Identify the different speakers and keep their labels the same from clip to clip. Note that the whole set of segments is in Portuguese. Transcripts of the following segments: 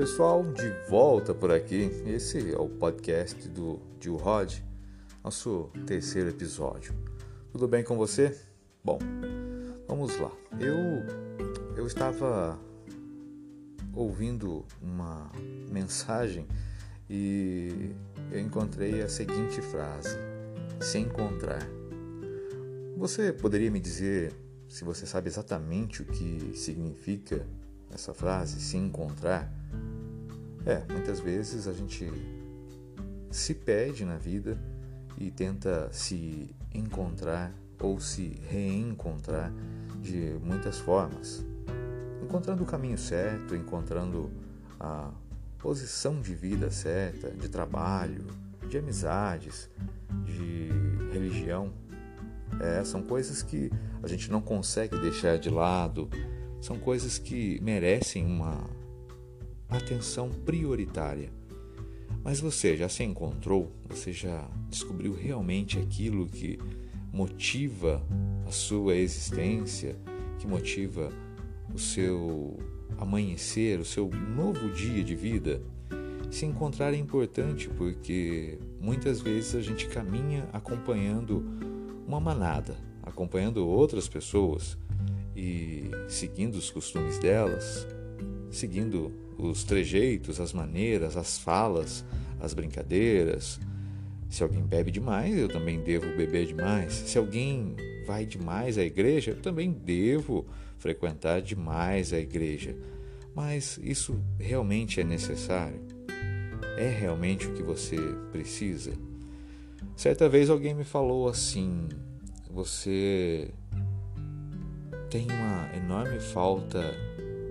Speaker 1: pessoal, de volta por aqui. Esse é o podcast do Jill Rod, nosso terceiro episódio. Tudo bem com você? Bom, vamos lá. Eu eu estava ouvindo uma mensagem e eu encontrei a seguinte frase: se encontrar. Você poderia me dizer se você sabe exatamente o que significa essa frase, se encontrar? É, muitas vezes a gente se perde na vida e tenta se encontrar ou se reencontrar de muitas formas. Encontrando o caminho certo, encontrando a posição de vida certa, de trabalho, de amizades, de religião. É, são coisas que a gente não consegue deixar de lado, são coisas que merecem uma atenção prioritária. Mas você já se encontrou? Você já descobriu realmente aquilo que motiva a sua existência, que motiva o seu amanhecer, o seu novo dia de vida? Se encontrar é importante porque muitas vezes a gente caminha acompanhando uma manada, acompanhando outras pessoas e seguindo os costumes delas, seguindo os trejeitos, as maneiras, as falas, as brincadeiras. Se alguém bebe demais, eu também devo beber demais. Se alguém vai demais à igreja, eu também devo frequentar demais a igreja. Mas isso realmente é necessário? É realmente o que você precisa? Certa vez alguém me falou assim: você tem uma enorme falta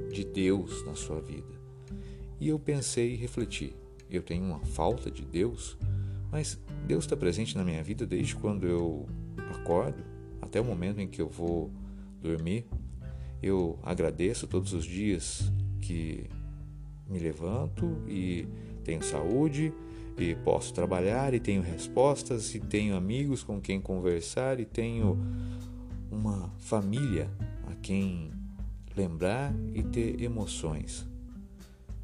Speaker 1: de Deus na sua vida. E eu pensei e refleti: eu tenho uma falta de Deus, mas Deus está presente na minha vida desde quando eu acordo até o momento em que eu vou dormir. Eu agradeço todos os dias que me levanto e tenho saúde e posso trabalhar e tenho respostas e tenho amigos com quem conversar e tenho uma família quem lembrar e ter emoções.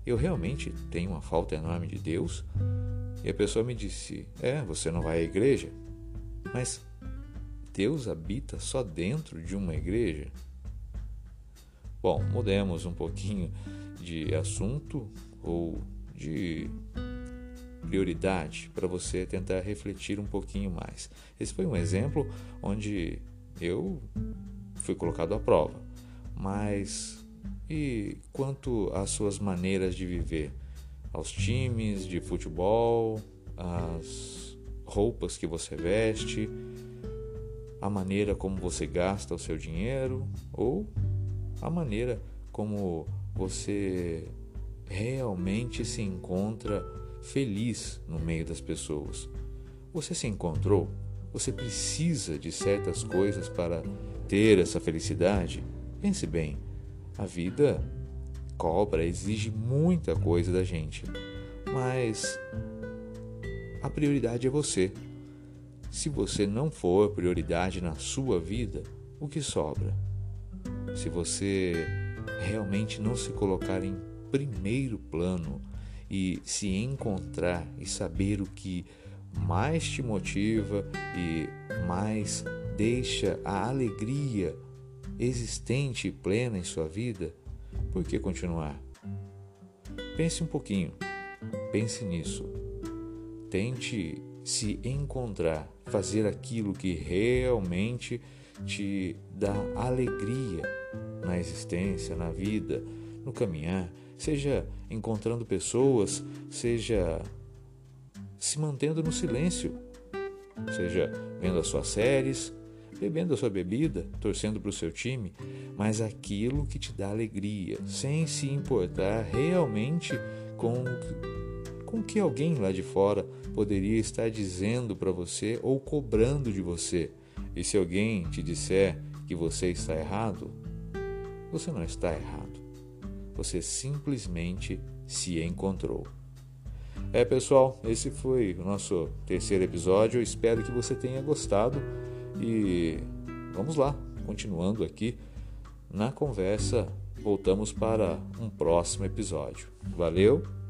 Speaker 1: Eu realmente tenho uma falta enorme de Deus? E a pessoa me disse: É, você não vai à igreja? Mas Deus habita só dentro de uma igreja? Bom, mudemos um pouquinho de assunto ou de prioridade para você tentar refletir um pouquinho mais. Esse foi um exemplo onde eu fui colocado à prova. Mas e quanto às suas maneiras de viver? Aos times de futebol, as roupas que você veste, a maneira como você gasta o seu dinheiro ou a maneira como você realmente se encontra feliz no meio das pessoas. Você se encontrou? Você precisa de certas coisas para ter essa felicidade? Pense bem, a vida cobra, exige muita coisa da gente, mas a prioridade é você. Se você não for prioridade na sua vida, o que sobra? Se você realmente não se colocar em primeiro plano e se encontrar e saber o que mais te motiva e mais deixa a alegria existente e plena em sua vida, por que continuar? Pense um pouquinho, pense nisso. Tente se encontrar, fazer aquilo que realmente te dá alegria na existência, na vida, no caminhar, seja encontrando pessoas, seja se mantendo no silêncio, seja vendo as suas séries, bebendo a sua bebida, torcendo para o seu time, mas aquilo que te dá alegria, sem se importar realmente com com que alguém lá de fora poderia estar dizendo para você ou cobrando de você. E se alguém te disser que você está errado, você não está errado. Você simplesmente se encontrou. É, pessoal, esse foi o nosso terceiro episódio. Eu espero que você tenha gostado e vamos lá, continuando aqui na conversa voltamos para um próximo episódio. Valeu!